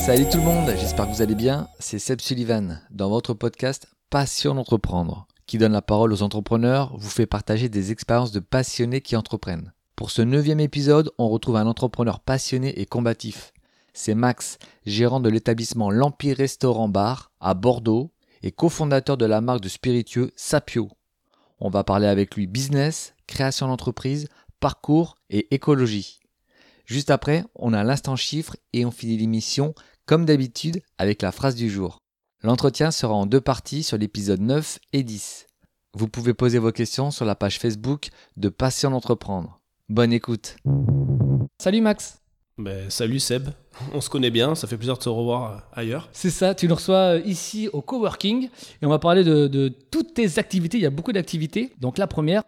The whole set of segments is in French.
Salut tout le monde, j'espère que vous allez bien. C'est Seb Sullivan dans votre podcast Passion d'entreprendre, qui donne la parole aux entrepreneurs, vous fait partager des expériences de passionnés qui entreprennent. Pour ce neuvième épisode, on retrouve un entrepreneur passionné et combatif. C'est Max, gérant de l'établissement L'Empire Restaurant Bar à Bordeaux et cofondateur de la marque de spiritueux Sapio. On va parler avec lui business, création d'entreprise, parcours et écologie. Juste après, on a l'instant chiffre et on finit l'émission comme d'habitude avec la phrase du jour. L'entretien sera en deux parties sur l'épisode 9 et 10. Vous pouvez poser vos questions sur la page Facebook de Passion d'entreprendre. Bonne écoute. Salut Max. Ben, salut Seb, on se connaît bien, ça fait plaisir de se revoir euh, ailleurs. C'est ça, tu nous reçois euh, ici au coworking et on va parler de, de toutes tes activités. Il y a beaucoup d'activités. Donc la première,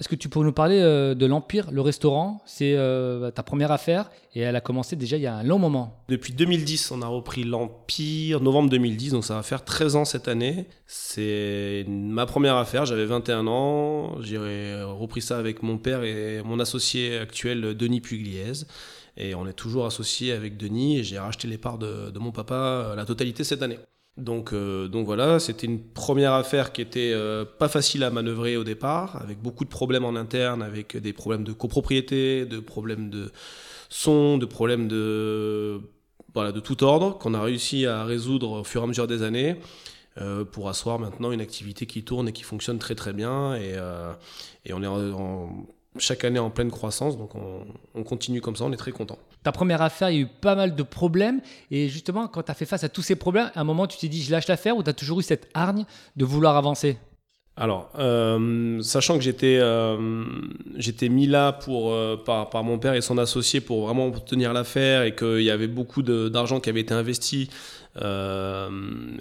est-ce que tu pourrais nous parler euh, de l'Empire, le restaurant? C'est euh, ta première affaire et elle a commencé déjà il y a un long moment. Depuis 2010, on a repris l'Empire, novembre 2010, donc ça va faire 13 ans cette année. C'est ma première affaire, j'avais 21 ans, j'ai repris ça avec mon père et mon associé actuel Denis Pugliese. Et on est toujours associé avec Denis et j'ai racheté les parts de, de mon papa euh, la totalité cette année. Donc, euh, voilà, c'était une première affaire qui était euh, pas facile à manœuvrer au départ, avec beaucoup de problèmes en interne, avec des problèmes de copropriété, de problèmes de son, de problèmes de voilà de tout ordre qu'on a réussi à résoudre au fur et à mesure des années. Euh, pour asseoir maintenant une activité qui tourne et qui fonctionne très très bien et, euh, on est chaque année en pleine croissance donc on, on continue comme ça on est très content ta première affaire, il y a eu pas mal de problèmes. Et justement, quand tu as fait face à tous ces problèmes, à un moment, tu t'es dit, je lâche l'affaire ou tu as toujours eu cette hargne de vouloir avancer? Alors, euh, sachant que j'étais euh, j'étais mis là pour euh, par, par mon père et son associé pour vraiment tenir l'affaire et qu'il y avait beaucoup d'argent qui avait été investi euh,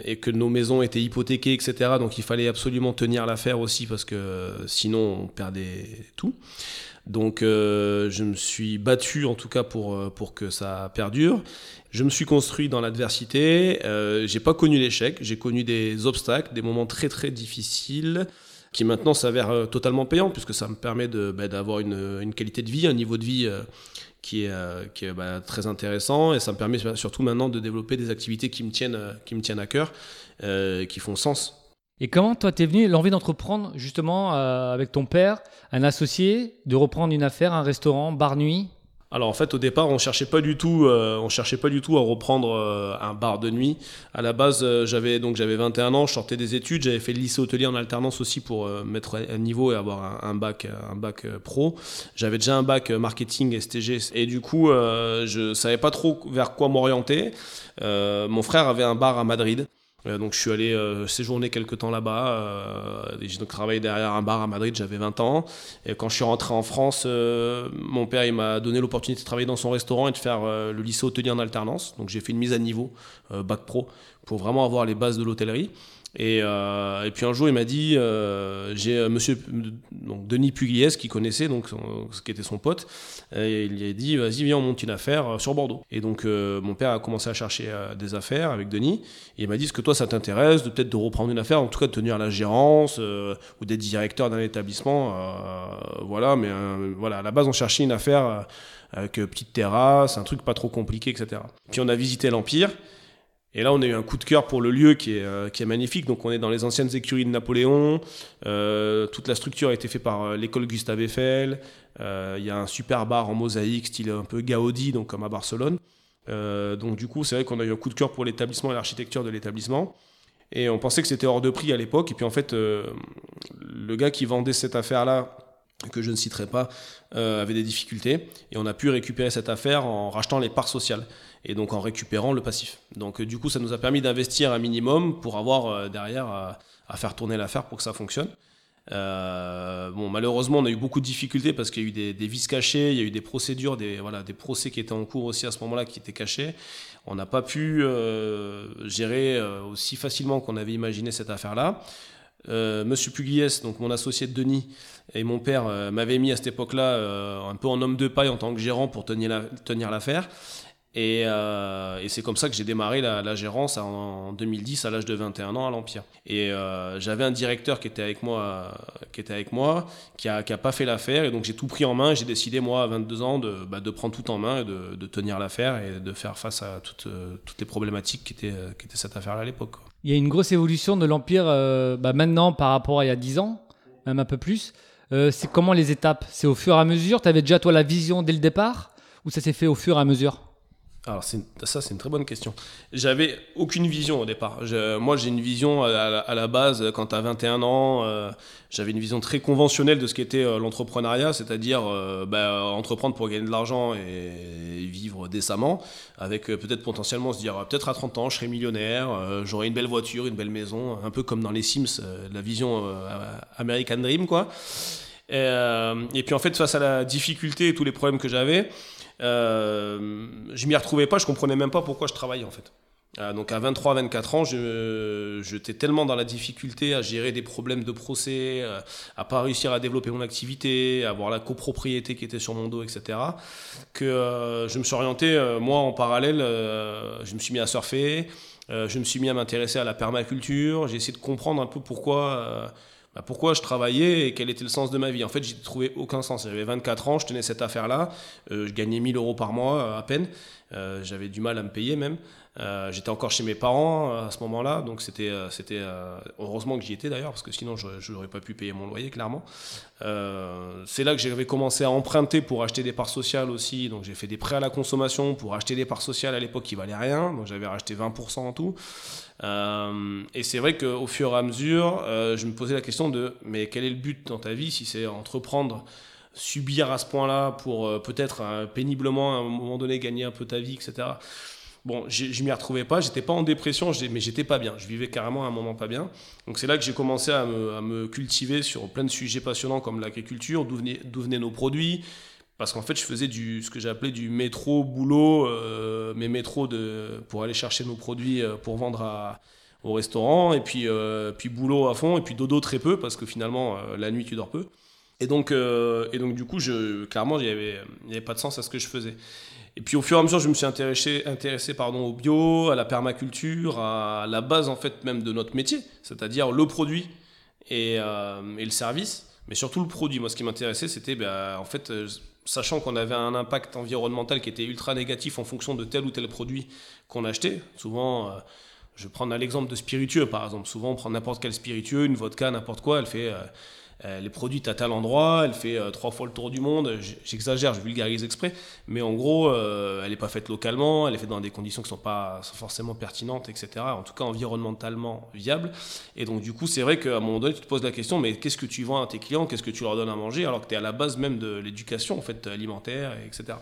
et que nos maisons étaient hypothéquées, etc. Donc il fallait absolument tenir l'affaire aussi parce que sinon on perdait tout. Donc euh, je me suis battu en tout cas pour, euh, pour que ça perdure. Je me suis construit dans l'adversité. Euh, j'ai pas connu l'échec, j'ai connu des obstacles, des moments très très difficiles qui maintenant s'avèrent euh, totalement payants puisque ça me permet bah, d'avoir une, une, qualité de vie, un niveau de vie qui est, qui est bah, très intéressant et ça me permet surtout maintenant de développer des activités qui me tiennent, qui me tiennent à cœur, qui font sens et comment toi t'es venu l'envie d'entreprendre justement euh, avec ton père, un associé, de reprendre une affaire, un restaurant, bar nuit? Alors en fait au départ on cherchait pas du tout euh, on cherchait pas du tout à reprendre euh, un bar de nuit. À la base j'avais donc j'avais 21 ans, je sortais des études, j'avais fait le lycée hôtelier en alternance aussi pour mettre à niveau et avoir un, un bac un bac pro. J'avais déjà un bac marketing STG et du coup je savais pas trop vers quoi m'orienter. mon frère avait un bar à Madrid. Euh, donc je suis allé euh, séjourner quelques temps là-bas. Euh, j'ai donc travaillé derrière un bar à Madrid, j'avais 20 ans. Et quand je suis rentré en France, euh, mon père il m'a donné l'opportunité de travailler dans son restaurant et de faire euh, le lycée hôtelier en alternance. Donc j'ai fait une mise à niveau, euh, bac pro, pour vraiment avoir les bases de l'hôtellerie. Et, euh, et, puis un jour, il m'a dit, euh, j'ai euh, Monsieur Denis Pugliese qui connaissait, donc ce qui était son pote, et il lui a dit, vas-y, viens, on monte une affaire sur Bordeaux. Et donc mon père a commencé à chercher des affaires avec Denis, et il m'a dit, est-ce que toi ça t'intéresse de peut-être de reprendre une affaire, en tout cas de tenir la gérance ou d'être directeur d'un établissement, voilà. Mais voilà, à la base, on cherchait une affaire avec petite terrasse, un truc pas trop compliqué, etc. Puis on a visité l'Empire. Et là, on a eu un coup de cœur pour le lieu qui est, euh, qui est magnifique. Donc, on est dans les anciennes écuries de Napoléon. Euh, toute la structure a été faite par euh, l'école Gustave Eiffel. Il y a un super bar en mosaïque, style un peu Gaudi, donc comme à Barcelone. Donc, du coup, c'est vrai qu'on a eu un coup de cœur pour l'établissement et l'architecture de l'établissement. Et on pensait que c'était hors de prix à l'époque. Et puis, en fait, le gars qui vendait cette affaire-là, que je ne citerai pas, avait des difficultés. Et on a pu récupérer cette affaire en rachetant les parts sociales et donc en récupérant le passif. Donc du coup, ça nous a permis d'investir un minimum pour avoir euh, derrière à, à, faire tourner l'affaire pour que ça fonctionne. Euh, bon, malheureusement, on a eu beaucoup de difficultés parce qu'il y a eu des, des, vices cachés, il y a eu des procédures, des, voilà, des procès qui étaient en cours aussi à ce moment-là qui étaient cachés. On n'a pas pu euh, gérer euh, aussi facilement qu'on avait imaginé cette affaire-là. Euh, Monsieur Pugliese, donc mon associé de Denis et mon père euh, m'avaient mis à cette époque-là euh, un peu en homme de paille en tant que gérant pour tenir l'affaire. La, tenir Et, euh, et c'est comme ça que j'ai démarré la, gérance en, 2010 à l'âge de 21 ans à l'Empire. Et j'avais un directeur qui était avec moi, qui était avec moi, qui a, pas fait l'affaire. Et donc j'ai tout pris en main. J'ai décidé moi à 22 ans de, bah, de prendre tout en main et de, tenir l'affaire et de faire face à toutes, toutes les problématiques qui étaient, qui étaient cette affaire à l'époque. Il y a une grosse évolution de l'Empire euh, bah, maintenant par rapport à il y a 10 ans, même un peu plus. Euh, c'est comment les étapes? C'est au fur et à mesure? Tu avais déjà toi la vision dès le départ? Ou ça s'est fait au fur et à mesure? Alors ça c'est une très bonne question. J'avais aucune vision au départ. moi j'ai une vision à, la, base quand as 21 ans, euh, j'avais une vision très conventionnelle de ce qu'était euh, l'entrepreneuriat, c'est-à-dire euh, bah, entreprendre pour gagner de l'argent et, vivre décemment, avec peut-être potentiellement se dire peut-être à 30 ans je serai millionnaire, j'aurai une belle voiture, une belle maison, un peu comme dans les Sims, la vision American Dream quoi. Et, et, puis en fait face à la difficulté et tous les problèmes que j'avais, euh, je m'y retrouvais pas, je comprenais même pas pourquoi je travaillais en fait. Euh, donc à 23-24 ans, j'étais tellement dans la difficulté à gérer des problèmes de procès, euh, à pas réussir à développer mon activité, à avoir la copropriété qui était sur mon dos, etc., que je me suis orienté, moi en parallèle, je me suis mis à surfer, je me suis mis à m'intéresser à la permaculture, j'ai essayé de comprendre un peu pourquoi bah, pourquoi je travaillais et quel était le sens de ma vie? En fait, j'ai trouvé aucun sens. J'avais 24 ans, je tenais cette affaire-là, euh, je gagnais 1000 euros par mois à peine, euh, j'avais du mal à me payer même. J'étais encore chez mes parents à ce moment-là, donc c'était, c'était heureusement que j'y étais d'ailleurs, parce que sinon je n'aurais pas pu payer mon loyer, clairement. c'est là que j'avais commencé à emprunter pour acheter des parts sociales aussi, donc j'ai fait des prêts à la consommation pour acheter des parts sociales à l'époque qui valaient rien, donc j'avais racheté 20% en tout. Euh, et c'est vrai qu'au fur et à mesure, euh, je me posais la question de mais quel est le but dans ta vie si c'est entreprendre, subir à ce point-là pour euh, peut-être péniblement à un moment donné gagner un peu ta vie, etc. Bon, je m'y retrouvais pas, j'étais pas en dépression, mais j'étais pas bien. Je vivais carrément un moment pas bien. Donc c'est là que j'ai commencé à me, à cultiver sur plein de sujets passionnants comme l'agriculture, d'où venaient, nos produits, parce qu'en fait je faisais du ce que j'appelais du métro boulot euh, mes métros de pour aller chercher nos produits euh, pour vendre à, au restaurant et puis euh, puis boulot à fond et puis dodo très peu parce que finalement la nuit tu dors peu et donc et donc du coup clairement il y avait pas de sens à ce que je faisais et puis au fur et à mesure je me suis intéressé intéressé pardon au bio à la permaculture à la base en fait même de notre métier c'est-à-dire le produit et, et le service mais surtout le produit moi ce qui m'intéressait c'était ben, en fait sachant qu'on avait un impact environnemental qui était ultra négatif en fonction de tel ou tel produit qu'on achetait. Souvent, euh, je prends l'exemple de spiritueux par exemple. Souvent, on prend n'importe quel spiritueux, une vodka, n'importe quoi, elle fait. Euh, elle est produite à tel endroit, elle fait euh, trois fois le tour du monde. J'exagère, je vulgarise exprès, mais en gros, euh, elle n'est pas faite localement, elle est faite dans des conditions qui ne sont pas forcément pertinentes, etc. En tout cas, environnementalement viable. Et donc, du coup, c'est vrai qu'à un moment donné, tu te poses la question, mais qu'est-ce que tu vends à tes clients? Qu'est-ce que tu leur donnes à manger? Alors que tu es à la base même de l'éducation en fait, alimentaire, etc.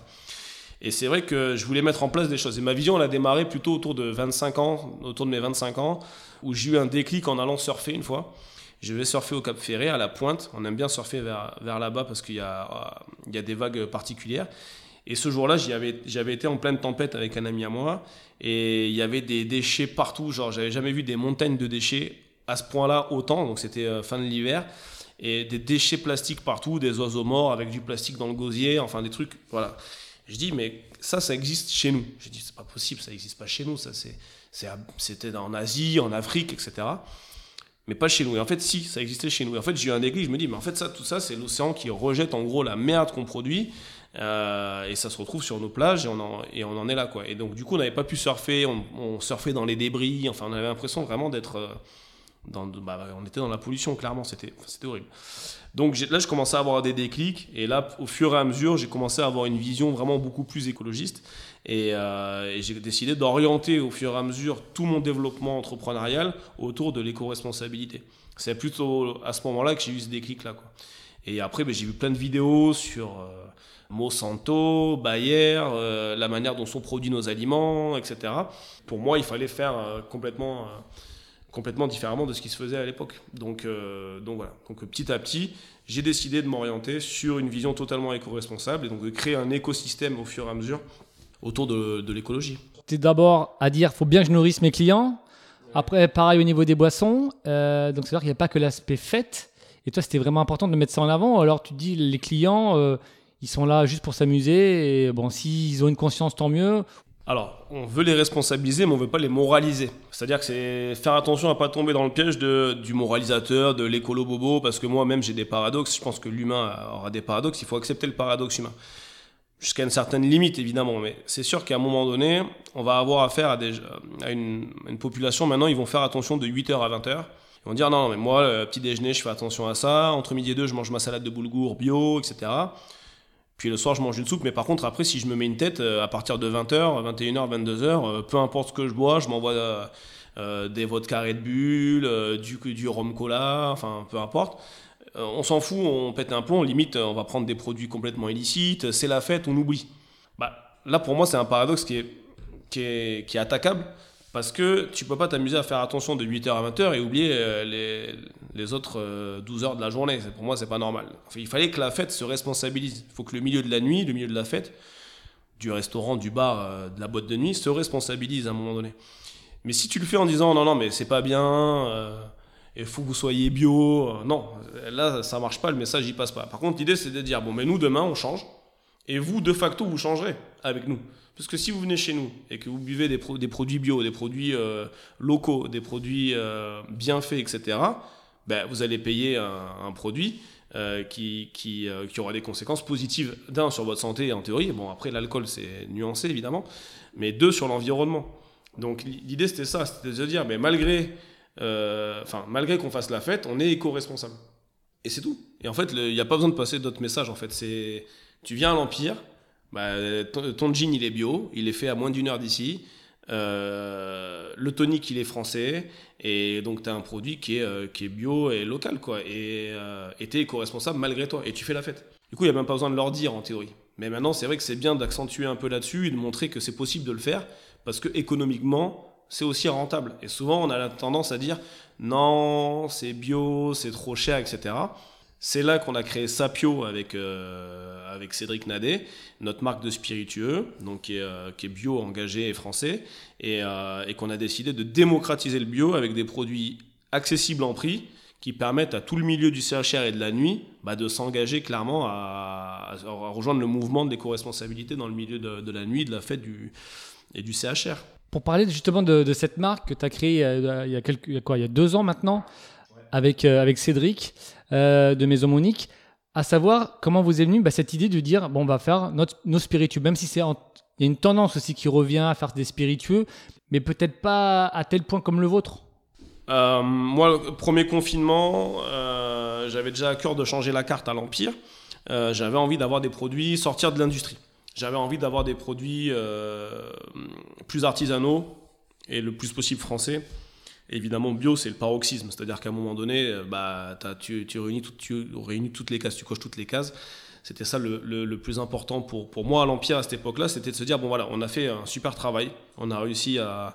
Et c'est vrai que je voulais mettre en place des choses. Et ma vision, elle a démarré plutôt autour de 25 ans, autour de mes 25 ans, où j'ai eu un déclic en allant surfer une fois. Je vais surfer au Cap Ferré, à la pointe. On aime bien surfer vers, vers là-bas parce qu'il y, a, il y a des vagues particulières. Et ce jour-là, j'avais été en pleine tempête avec un ami à moi. Et il y avait des déchets partout. Genre, j'avais jamais vu des montagnes de déchets à ce point-là autant. Donc, c'était euh, fin de l'hiver. Et des déchets plastiques partout, des oiseaux morts avec du plastique dans le gosier. Enfin, des trucs. Voilà. Je dis, mais ça, ça existe chez nous. Je dis, c'est pas possible, ça n'existe pas chez nous. Ça, c'était en Asie, en Afrique, etc mais pas chez nous. Et en fait, si, ça existait chez nous. Et en fait, j'ai eu un déclic, je me dis, mais en fait, ça, tout ça, c'est l'océan qui rejette en gros la merde qu'on produit. Euh, et ça se retrouve sur nos plages et on en, et on en est là. Quoi. Et donc, du coup, on n'avait pas pu surfer, on, surfait dans les débris. Enfin, on avait l'impression vraiment d'être. Euh, dans, bah, on était dans la pollution, clairement, c'était horrible. Donc là, je commençais à avoir des déclics, et là, au fur et à mesure, j'ai commencé à avoir une vision vraiment beaucoup plus écologiste. Euh, et, j'ai décidé d'orienter au fur et à mesure tout mon développement entrepreneurial autour de l'éco-responsabilité. C'est plutôt à ce moment-là que j'ai eu ce déclic-là. Et après, ben, j'ai vu plein de vidéos sur euh, Monsanto, Bayer, euh, la manière dont sont produits nos aliments, etc. Pour moi, il fallait faire complètement complètement différemment de ce qui se faisait à l'époque. Donc, donc voilà. Donc petit à petit, j'ai décidé de m'orienter sur une vision totalement éco-responsable et donc de créer un écosystème au fur et à mesure autour de, l'écologie. Tu es d'abord à dire faut bien que je nourrisse mes clients. Après, pareil au niveau des boissons. Euh, donc, c'est vrai qu'il n'y a pas que l'aspect fête. Et toi, c'était vraiment important de mettre ça en avant. Alors, tu dis les clients, euh, ils sont là juste pour s'amuser. Et bon, s'ils ont une conscience, tant mieux. Alors, on veut les responsabiliser, mais on veut pas les moraliser. C'est-à-dire que c'est faire attention à pas tomber dans le piège du moralisateur, de l'écolo bobo, parce que moi-même j'ai des paradoxes. Je pense que l'humain aura des paradoxes. Il faut accepter le paradoxe humain. Jusqu'à une certaine limite, évidemment. Mais c'est sûr qu'à un moment donné, on va avoir affaire à, une, population. Maintenant, ils vont faire attention de 8h à 20h. Ils vont dire non mais moi, le petit déjeuner, je fais attention à ça. Entre midi et deux, je mange ma salade de boulgour bio, etc. Puis le soir, je mange une soupe. Mais par contre, après, si je me mets une tête, euh, à partir de 20h, 21h, 22h, peu importe ce que je bois, je m'envoie euh, des vodka Red Bull, euh, du, du rhum cola, enfin, peu importe. On s'en fout, on pète un plomb, limite, on va prendre des produits complètement illicites, c'est la fête, on oublie. Bah, là, pour moi, c'est un paradoxe qui est, attaquable. Parce que tu peux pas t'amuser à faire attention de 8h à 20h et oublier les, les autres euh, 12 heures de la journée. Pour moi, c'est pas normal. Il fallait que la fête se responsabilise. Il faut que le milieu de la nuit, le milieu de la fête, du restaurant, du bar, euh, de la boîte de nuit, se responsabilise à un moment donné. Mais si tu le fais en disant non, non, mais c'est pas bien, il faut que vous soyez bio, non, là, ça marche pas, le message y passe pas. Par contre, l'idée, c'est de dire bon, mais nous, demain, on change. Et vous, de facto, vous changerez avec nous. Parce que si vous venez chez nous et que vous buvez des, pro des produits bio, des produits euh, locaux, des produits euh, bien faits, etc., ben, vous allez payer un, produit euh, qui, qui, qui, aura des conséquences positives, d'un, sur votre santé en théorie. Bon, après, l'alcool, c'est nuancé, évidemment. Mais deux, sur l'environnement. Donc, l'idée, c'était ça. C'était de se dire, mais malgré, enfin, malgré qu'on fasse la fête, on est éco-responsable. Et c'est tout. Et en fait, il n'y a pas besoin de passer d'autres messages. En fait, c'est tu viens à l'Empire, bah, ton, ton, jean il est bio, il est fait à moins d'une heure d'ici. Euh, le tonique il est français et donc tu as un produit qui est, euh, qui est bio et local quoi et euh, tu es éco-responsable malgré toi et tu fais la fête. Du coup il n'y a même pas besoin de leur dire en théorie. Mais maintenant c'est vrai que c'est bien d'accentuer un peu là-dessus et de montrer que c'est possible de le faire parce que économiquement c'est aussi rentable. Et souvent on a la tendance à dire non c'est bio, c'est trop cher etc. C'est là qu'on a créé Sapio avec, euh, avec Cédric Nadet, notre marque de spiritueux, donc qui est, euh, qui est bio, engagé et français, et, euh, et qu'on a décidé de démocratiser le bio avec des produits accessibles en prix qui permettent à tout le milieu du CHR et de la nuit bah, de s'engager clairement à, à, rejoindre le mouvement de l'éco-responsabilité dans le milieu de, de, la nuit, de la fête du, et du CHR. Pour parler justement de, de cette marque que tu as créée il y a, quelques, il y a quoi, il y a deux ans maintenant, avec, euh, avec Cédric euh, de Maison Monique, à savoir comment vous est venue bah, cette idée de dire bon, on va faire notre, nos spiritueux, même si c'est il y a une tendance aussi qui revient à faire des spiritueux, mais peut-être pas à tel point comme le vôtre. Euh, moi, le premier confinement, euh, j'avais déjà à cœur de changer la carte à l'Empire. J'avais envie d'avoir des produits sortir de l'industrie. J'avais envie d'avoir des produits plus artisanaux et le plus possible français évidemment, bio, c'est le paroxysme. C'est-à-dire qu'à un moment donné, bah, tu, réunis tu toutes les cases, tu coches toutes les cases. C'était ça le, plus important pour, moi à l'Empire à cette époque-là, c'était de se dire, bon voilà, on a fait un super travail, on a réussi à,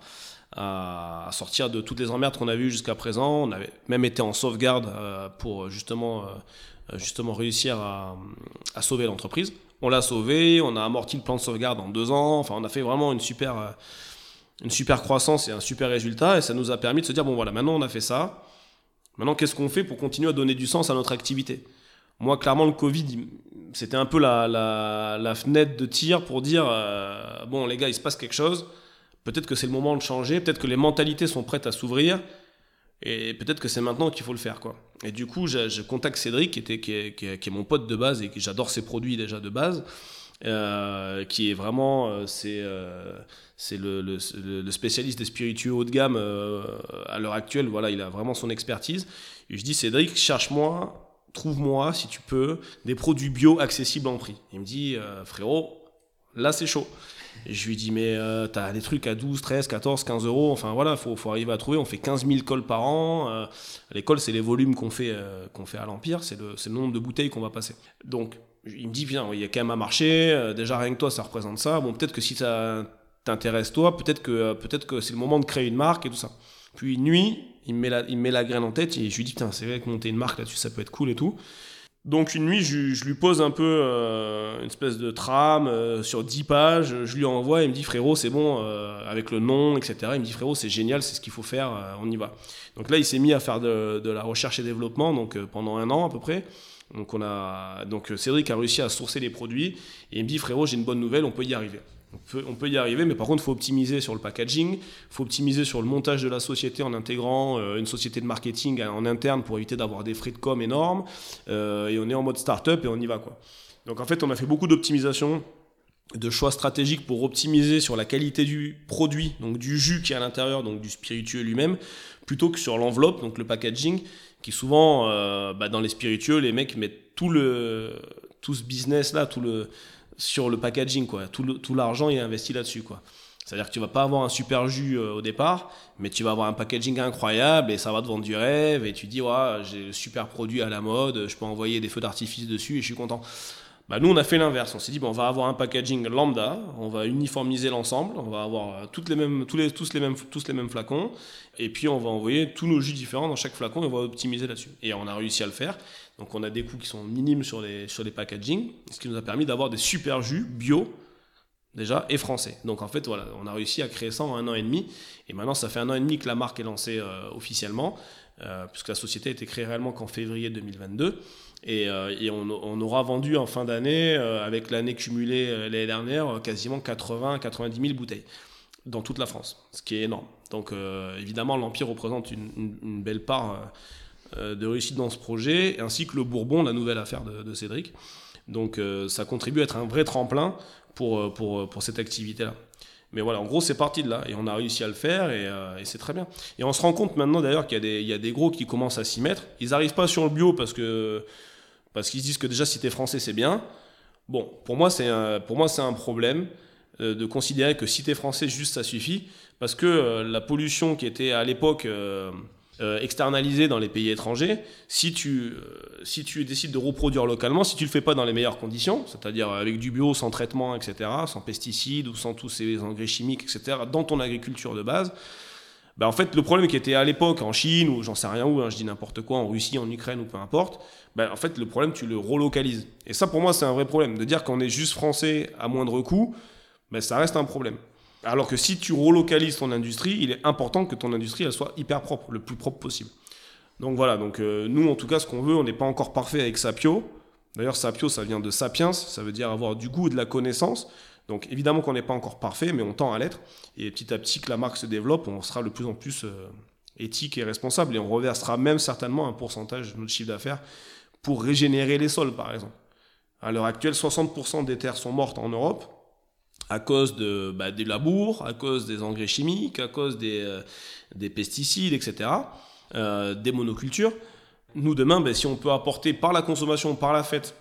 sortir de toutes les emmerdes qu'on a vues jusqu'à présent, on avait même été en sauvegarde euh, pour justement, euh, réussir à, à sauver l'entreprise. On l'a sauvé, on a amorti le plan de sauvegarde en deux ans, enfin on a fait vraiment une super une super croissance et un super résultat, et ça nous a permis de se dire, bon voilà, maintenant on a fait ça, maintenant qu'est-ce qu'on fait pour continuer à donner du sens à notre activité? Moi, clairement, le Covid, c'était un peu la, la, fenêtre de tir pour dire, euh, bon les gars, il se passe quelque chose, peut-être que c'est le moment de changer, peut-être que les mentalités sont prêtes à s'ouvrir, et peut-être que c'est maintenant qu'il faut le faire. quoi. Et du coup, je, je contacte Cédric, qui, était, qui, est, qui, est, qui est mon pote de base, et que j'adore ses produits déjà de base, euh, qui est vraiment euh, c'est euh, c'est le, spécialiste des spiritueux haut de gamme à l'heure actuelle. Voilà il a vraiment son expertise. Je dis Cédric cherche-moi trouve-moi si tu peux des produits bio accessibles en prix. Il me dit frérot là c'est chaud. Je lui dis mais t'as des trucs à 12 13 14 15 euros. Enfin voilà faut, faut arriver à trouver. On fait 15 000 cols par an. Les cols c'est les volumes qu'on fait qu'on fait à l'empire. C'est le, le nombre de bouteilles qu'on va passer. Donc il me dit, bien, il y a quand même un marché, euh, déjà rien que toi, ça représente ça. Bon, peut-être que si ça t'intéresse toi, peut-être que, peut-être que c'est le moment de créer une marque et tout ça. Puis une nuit, il me met la, il me met la graine en tête et je lui dis, putain, c'est vrai que monter une marque là-dessus, ça peut être cool et tout. Donc une nuit, je, lui pose un peu euh, une espèce de trame euh, sur 10 pages, je lui envoie, il me dit frérot c'est bon, euh, avec le nom, etc. Il me dit frérot c'est génial, c'est ce qu'il faut faire, euh, on y va. Donc là il s'est mis à faire de, de, la recherche et développement, donc pendant un an à peu près. Donc, on a, donc Cédric a réussi à sourcer les produits et il me dit frérot j'ai une bonne nouvelle, on peut y arriver. on peut, y arriver, mais par contre, il faut optimiser sur le packaging, il faut optimiser sur le montage de la société en intégrant euh, une société de marketing en interne pour éviter d'avoir des frais de com énormes. Euh, et on est en mode start-up et on y va. Quoi. Donc en fait, on a fait beaucoup d'optimisation de choix stratégiques pour optimiser sur la qualité du produit, donc du jus qui est à l'intérieur, donc du spiritueux lui-même, plutôt que sur l'enveloppe, donc le packaging, qui souvent, euh, bah, dans les spiritueux, les mecs mettent tout, le, tout ce business-là, tout le, sur le packaging, quoi. Tout, l'argent est investi là-dessus, quoi. C'est-à-dire que tu vas pas avoir un super jus euh, au départ, mais tu vas avoir un packaging incroyable et ça va te vendre du rêve et tu dis ouais, j'ai le super produit à la mode, je peux envoyer des feux d'artifice dessus et je suis content. Bah, nous on a fait l'inverse, on s'est dit bon, on va avoir un packaging lambda, on va uniformiser l'ensemble, on va avoir euh, les mêmes, tous, les, tous, les mêmes, tous les mêmes flacons et puis on va envoyer tous nos jus différents dans chaque flacon et on va optimiser là-dessus. Et on a réussi à le faire. Donc on a des coûts qui sont minimes sur les, sur les packaging, ce qui nous a permis d'avoir des super jus bio déjà et français. Donc en fait voilà, on a réussi à créer ça en un an et demi. Et maintenant ça fait un an et demi que la marque est lancée euh, officiellement, euh, puisque la société a été créée réellement qu'en février 2022. Et, euh, on, aura vendu en fin d'année, avec l'année cumulée l'année dernière, quasiment 80-90 000 bouteilles dans toute la France, ce qui est énorme. Donc évidemment l'Empire représente une, belle part euh, de réussite dans ce projet, ainsi que le Bourbon, la nouvelle affaire de, Cédric. Donc euh, ça contribue à être un vrai tremplin pour, euh, pour, pour cette activité-là. Mais voilà, en gros, c'est parti de là. Et on a réussi à le faire et, c'est très bien. Et on se rend compte maintenant d'ailleurs qu'il y, y, a des gros qui commencent à s'y mettre. Ils n'arrivent pas sur le bio parce que parce qu'ils se disent que déjà si tu es français, c'est bien. Bon, pour moi, c'est un, pour moi, c'est un problème de considérer que si tu es français, juste ça suffit. Parce que la pollution qui était à l'époque euh, externalisé dans les pays étrangers, si tu, euh, si tu décides de reproduire localement, si tu le fais pas dans les meilleures conditions, c'est-à-dire avec du bio, sans traitement, etc., sans pesticides ou sans tous ces engrais chimiques, etc., dans ton agriculture de base, bah en fait, le problème qui était à l'époque en Chine, ou j'en sais rien où, hein, je dis n'importe quoi, en Russie, en Ukraine, ou peu importe, bah en fait, le problème, tu le relocalises. Et ça, pour moi, c'est un vrai problème. De dire qu'on est juste français à moindre coût, bah, ça reste un problème. Alors que si tu relocalises ton industrie, il est important que ton industrie elle soit hyper propre, le plus propre possible. Donc voilà, donc euh, nous en tout cas ce qu'on veut, on n'est pas encore parfait avec Sapio. D'ailleurs Sapio ça vient de sapiens, ça veut dire avoir du goût et de la connaissance. Donc évidemment qu'on n'est pas encore parfait, mais on tend à l'être. Et petit à petit que la marque se développe, on sera de plus en plus euh, éthique et responsable et on reversera même certainement un pourcentage de notre chiffre d'affaires pour régénérer les sols par exemple. À l'heure actuelle, 60% des terres sont mortes en Europe à cause bah, des labours, à cause des engrais chimiques, à cause des, euh, des pesticides, etc., euh, des monocultures. Nous, demain, ben, si on peut apporter par la consommation, par la fête,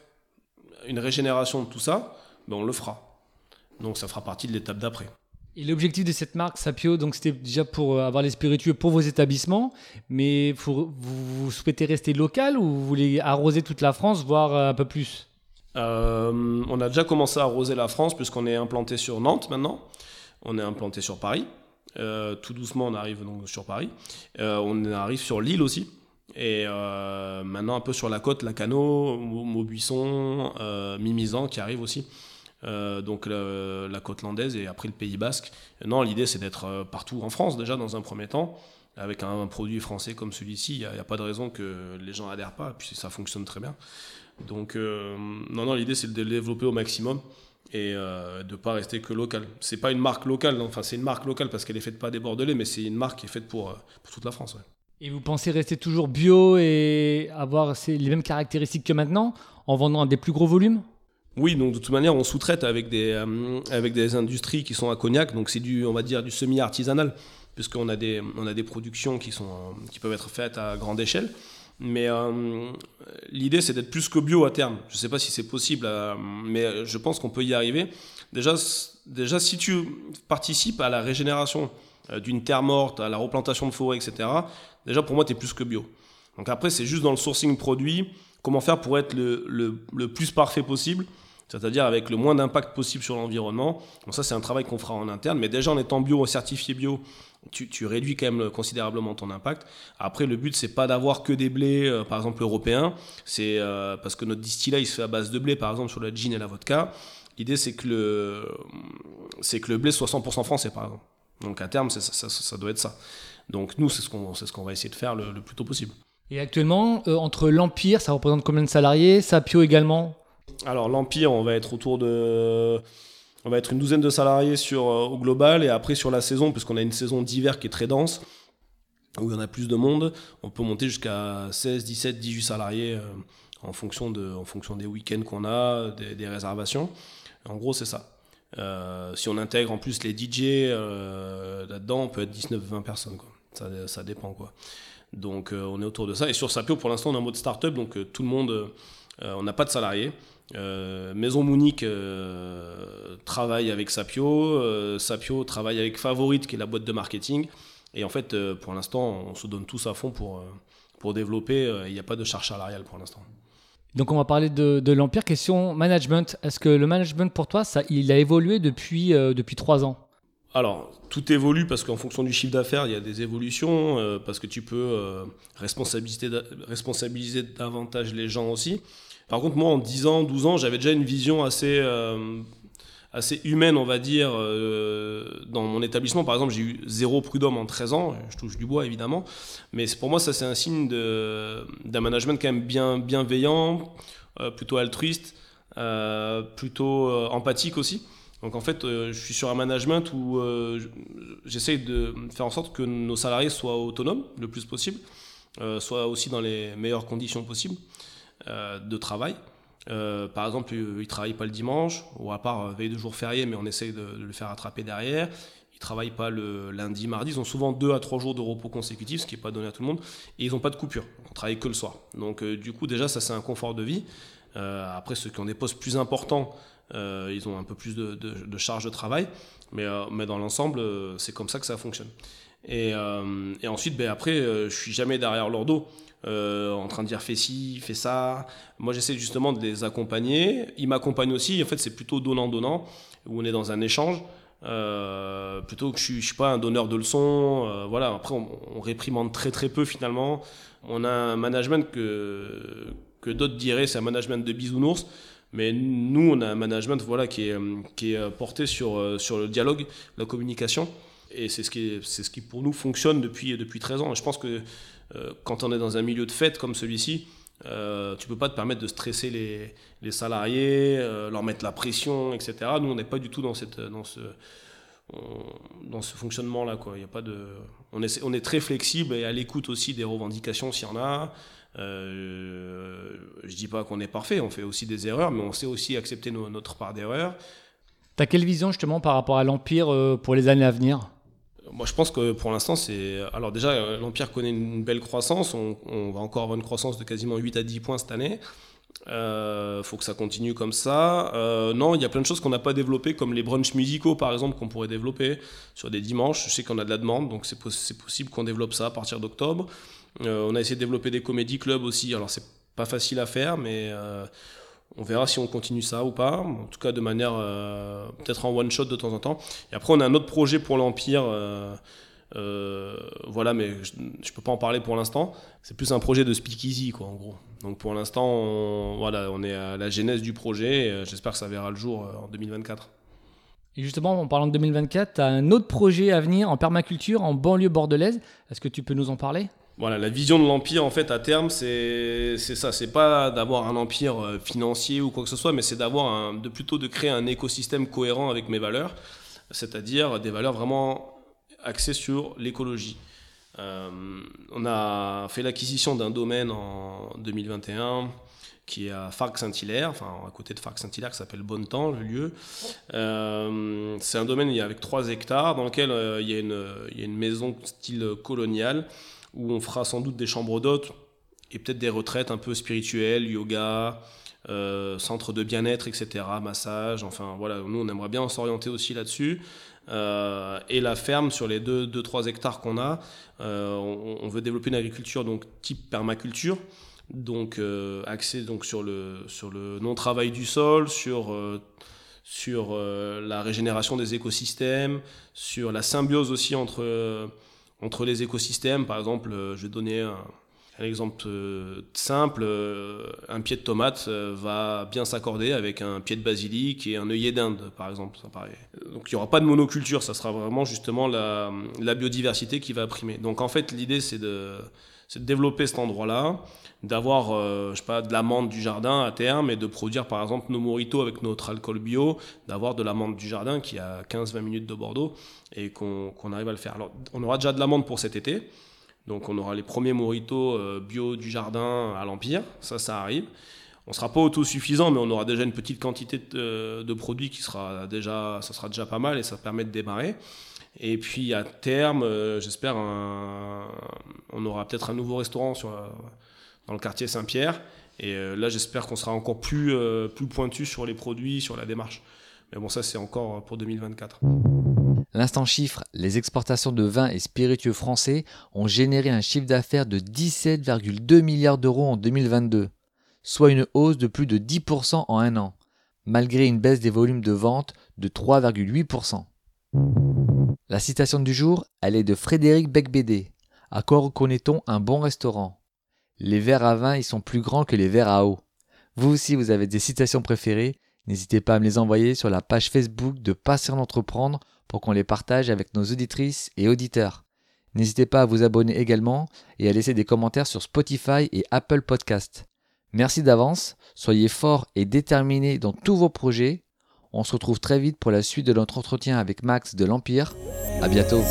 une régénération de tout ça, ben, on le fera. Donc ça fera partie de l'étape d'après. Et l'objectif de cette marque Sapio, donc c'était déjà pour avoir les spiritueux pour vos établissements, mais vous, vous souhaitez rester local ou vous voulez arroser toute la France, voire un peu plus? Euh, on a déjà commencé à arroser la France puisqu'on est implanté sur Nantes maintenant. On est implanté sur Paris. Euh, tout doucement, on arrive donc sur Paris. Euh, on arrive sur l'île aussi. Et maintenant un peu sur la côte, Lacano, Maubuisson, Mimizan qui arrive aussi. Donc la côte landaise et après le Pays Basque. Non, l'idée c'est d'être partout en France déjà dans un premier temps. Avec un, produit français comme celui-ci, il n'y a, pas de raison que les gens adhèrent pas, puis ça fonctionne très bien. Donc, euh, non, non, l'idée c'est de le développer au maximum et euh, de ne pas rester que local. C'est pas une marque locale, enfin c'est une marque locale parce qu'elle est faite pas des Bordelais, mais c'est une marque qui est faite pour, euh, pour toute la France. Et vous pensez rester toujours bio et avoir les mêmes caractéristiques que maintenant en vendant des plus gros volumes? Oui, donc de toute manière, on sous-traite avec des, avec des industries qui sont à Cognac, donc c'est du, on va dire, du semi-artisanal, puisqu'on a des, on a des productions qui, sont, qui peuvent être faites à grande échelle. Mais euh, l'idée, c'est d'être plus que bio à terme. Je ne sais pas si c'est possible, euh, mais je pense qu'on peut y arriver. Déjà, déjà, si tu participes à la régénération euh, d'une terre morte, à la replantation de forêts, etc., déjà, pour moi, tu es plus que bio. Donc après, c'est juste dans le sourcing produit, comment faire pour être le, le, le plus parfait possible, c'est-à-dire avec le moins d'impact possible sur l'environnement. Donc ça, c'est un travail qu'on fera en interne, mais déjà en étant bio, certifié bio, tu, réduis quand même considérablement ton impact. Après, le but, c'est pas d'avoir que des blés, euh, par exemple, européens. C'est euh, parce que notre distillat, il se fait à base de blé, par exemple, sur la gin et la vodka. L'idée, c'est que le, que le blé soit 100% français, par exemple. Donc, à terme, ça, doit être ça. Donc, nous, c'est ce qu'on, ce qu'on va essayer de faire le, plus tôt possible. Et actuellement, euh, entre l'Empire, ça représente combien de salariés? Sapio également? Alors, l'Empire, on va être autour de on va être une douzaine de salariés sur, au global et après sur la saison, puisqu'on a une saison d'hiver qui est très dense, où il y en a plus de monde, on peut monter jusqu'à 16, 17, 18 salariés en, fonction de, en fonction des week-ends qu'on a, des, réservations. En gros, c'est ça. si on intègre en plus les DJ là-dedans, on peut être 19-20 personnes. Ça, ça, dépend. Quoi. Donc on est autour de ça. Et sur Sapio, pour l'instant, on est en mode start-up, donc tout le monde euh, on n'a pas de salariés. Euh, Maison Mounique euh, travaille avec Sapio, Sapio travaille avec Favorite, qui est la boîte de marketing. Et en fait, pour l'instant, on se donne tous à fond pour, pour développer. Il n'y a pas de charge salariale pour l'instant. Donc on va parler de, l'Empire. Question management. Est-ce que le management pour toi, ça, il a évolué depuis, depuis trois ans? Alors, tout évolue parce qu'en fonction du chiffre d'affaires, il y a des évolutions, parce que tu peux responsabiliser, responsabiliser davantage les gens aussi. Par contre, moi, en 10 ans, 12 ans, j'avais déjà une vision assez, euh, assez humaine, on va dire, euh, dans mon établissement. Par exemple, j'ai eu zéro prud'homme en 13 ans. Je touche du bois, évidemment. Mais pour moi, ça, c'est un signe d'un management quand même bien, bienveillant, euh, plutôt altruiste, plutôt empathique aussi. Donc en fait, je suis sur un management où j'essaye de faire en sorte que nos salariés soient autonomes le plus possible, soient aussi dans les meilleures conditions possibles. Euh, de travail. Euh, par exemple, il ne travaille pas le dimanche, ou à part euh, veille de jour férié, mais on essaye de, le faire attraper derrière. Ils ne travaillent pas le lundi, mardi. Ils ont souvent deux à trois jours de repos consécutifs, ce qui n'est pas donné à tout le monde. Et ils n'ont pas de coupure. On travaille que le soir. Donc, du coup, déjà, ça, c'est un confort de vie. après, ceux qui ont des postes plus importants, ils ont un peu plus de, de charge de travail. Mais, mais dans l'ensemble, c'est comme ça que ça fonctionne. Et, et ensuite, ben, après, je suis jamais derrière leur dos. Euh, en train de dire fais ci, fais ça. Moi, j'essaie justement de les accompagner. Ils m'accompagnent aussi. En fait, c'est plutôt donnant-donnant, où on est dans un échange. Euh, plutôt que je ne suis pas un donneur de leçons. Euh, voilà. Après, on, réprimande très très peu finalement. On a un management que, que d'autres diraient c'est un management de bisounours. Mais nous, on a un management voilà, qui, est, qui est porté sur, sur le dialogue, la communication. Et c'est ce, qui ce qui, pour nous, fonctionne depuis, depuis 13 ans. Je pense que quand on est dans un milieu de fête comme celui-ci, euh, tu peux pas te permettre de stresser les, les salariés, euh, leur mettre la pression, etc. Nous, on n'est pas du tout dans, cette, dans ce, dans ce fonctionnement-là. On, est, on est très flexible et à l'écoute aussi des revendications s'il y en a. Euh, je dis pas qu'on est parfait, on fait aussi des erreurs, mais on sait aussi accepter notre part d'erreur. Tu as quelle vision justement par rapport à l'Empire euh, pour les années à venir? Moi, je pense que pour l'instant, c'est. Alors, déjà, l'Empire connaît une belle croissance. On, va encore avoir une croissance de quasiment 8 à 10 points cette année. Il euh, faut que ça continue comme ça. Euh, non, il y a plein de choses qu'on n'a pas développées, comme les brunchs musicaux, par exemple, qu'on pourrait développer sur des dimanches. Je sais qu'on a de la demande, donc c'est possible qu'on développe ça à partir d'octobre. Euh, on a essayé de développer des comédie clubs aussi. Alors, c'est pas facile à faire, mais on verra si on continue ça ou pas. En tout cas, de manière euh, peut-être en one shot de temps en temps. Et après, on a un autre projet pour l'Empire. Euh, euh, voilà, mais je ne peux pas en parler pour l'instant. C'est plus un projet de speakeasy, en gros. Donc pour l'instant, on, voilà, on est à la genèse du projet. J'espère que ça verra le jour en 2024. Et justement, en parlant de 2024, tu as un autre projet à venir en permaculture en banlieue bordelaise. Est-ce que tu peux nous en parler? Voilà, la vision de l'empire, en fait, à terme, c'est ça. C'est pas d'avoir un empire euh, financier ou quoi que ce soit, mais c'est d'avoir de plutôt de créer un écosystème cohérent avec mes valeurs, c'est-à-dire des valeurs vraiment axées sur l'écologie. Euh, on a fait l'acquisition d'un domaine en 2021 qui est à Farc-Saint-Hilaire, enfin à côté de Farc-Saint-Hilaire, qui s'appelle Bonnetemps, le lieu. Euh, c'est un domaine avec 3 hectares dans lequel il, y a une, il y a une maison style colonial où on fera sans doute des chambres d'hôtes et peut-être des retraites un peu spirituelles, yoga, euh, centre de bien-être, etc., massage. Enfin voilà, nous on aimerait bien s'orienter aussi là-dessus. Euh, et la ferme sur les 2-3 hectares qu'on a, euh, on, veut développer une agriculture donc type permaculture, donc axée donc sur le sur le non travail du sol, sur sur la régénération des écosystèmes, sur la symbiose aussi entre entre les écosystèmes. Par exemple, euh, je vais donner Un exemple euh, simple, euh, un pied de tomate euh, va bien s'accorder avec un pied de basilic et un œillet d'Inde, par exemple. Donc il n'y aura pas de monoculture, ça sera vraiment justement la, biodiversité qui va primer. Donc en fait, l'idée, c'est de, de développer cet endroit-là, d'avoir, je sais pas, de l'amande du jardin à terme et de produire par exemple nos moritos avec notre alcool bio, d'avoir de l'amande du jardin qui a 15-20 minutes de Bordeaux et qu'on arrive à le faire. Alors on aura déjà de l'amande pour cet été. Donc on aura les premiers moritos euh, bio du jardin à l'Empire, ça ça arrive. On sera pas autosuffisant, mais on aura déjà une petite quantité de, produits qui sera déjà, ça sera déjà pas mal et ça permet de démarrer. Et puis à terme, euh, j'espère, on aura peut-être un nouveau restaurant dans le quartier Saint-Pierre. Et euh, là, j'espère qu'on sera encore plus, plus pointu sur les produits, sur la démarche. Mais bon, ça, c'est encore pour 2024. L'instant chiffre, les exportations de vins et spiritueux français ont généré un chiffre d'affaires de 17,2 milliards d'euros en 2022, soit une hausse de plus de 10% en un an, malgré une baisse des volumes de vente de 3,8%. La citation du jour, elle est de Frédéric Becbédé. À quoi reconnaît-on un bon restaurant? Les verres à vin, ils sont plus grands que les verres à eau. Vous aussi, vous avez des citations préférées N'hésitez pas à me les envoyer sur la page Facebook de Passer d'entreprendre pour qu'on les partage avec nos auditrices et auditeurs. N'hésitez pas à vous abonner également et à laisser des commentaires sur Spotify et Apple Podcast. Merci d'avance, soyez forts et déterminés dans tous vos projets. On se retrouve très vite pour la suite de notre entretien avec Max de l'Empire. À bientôt.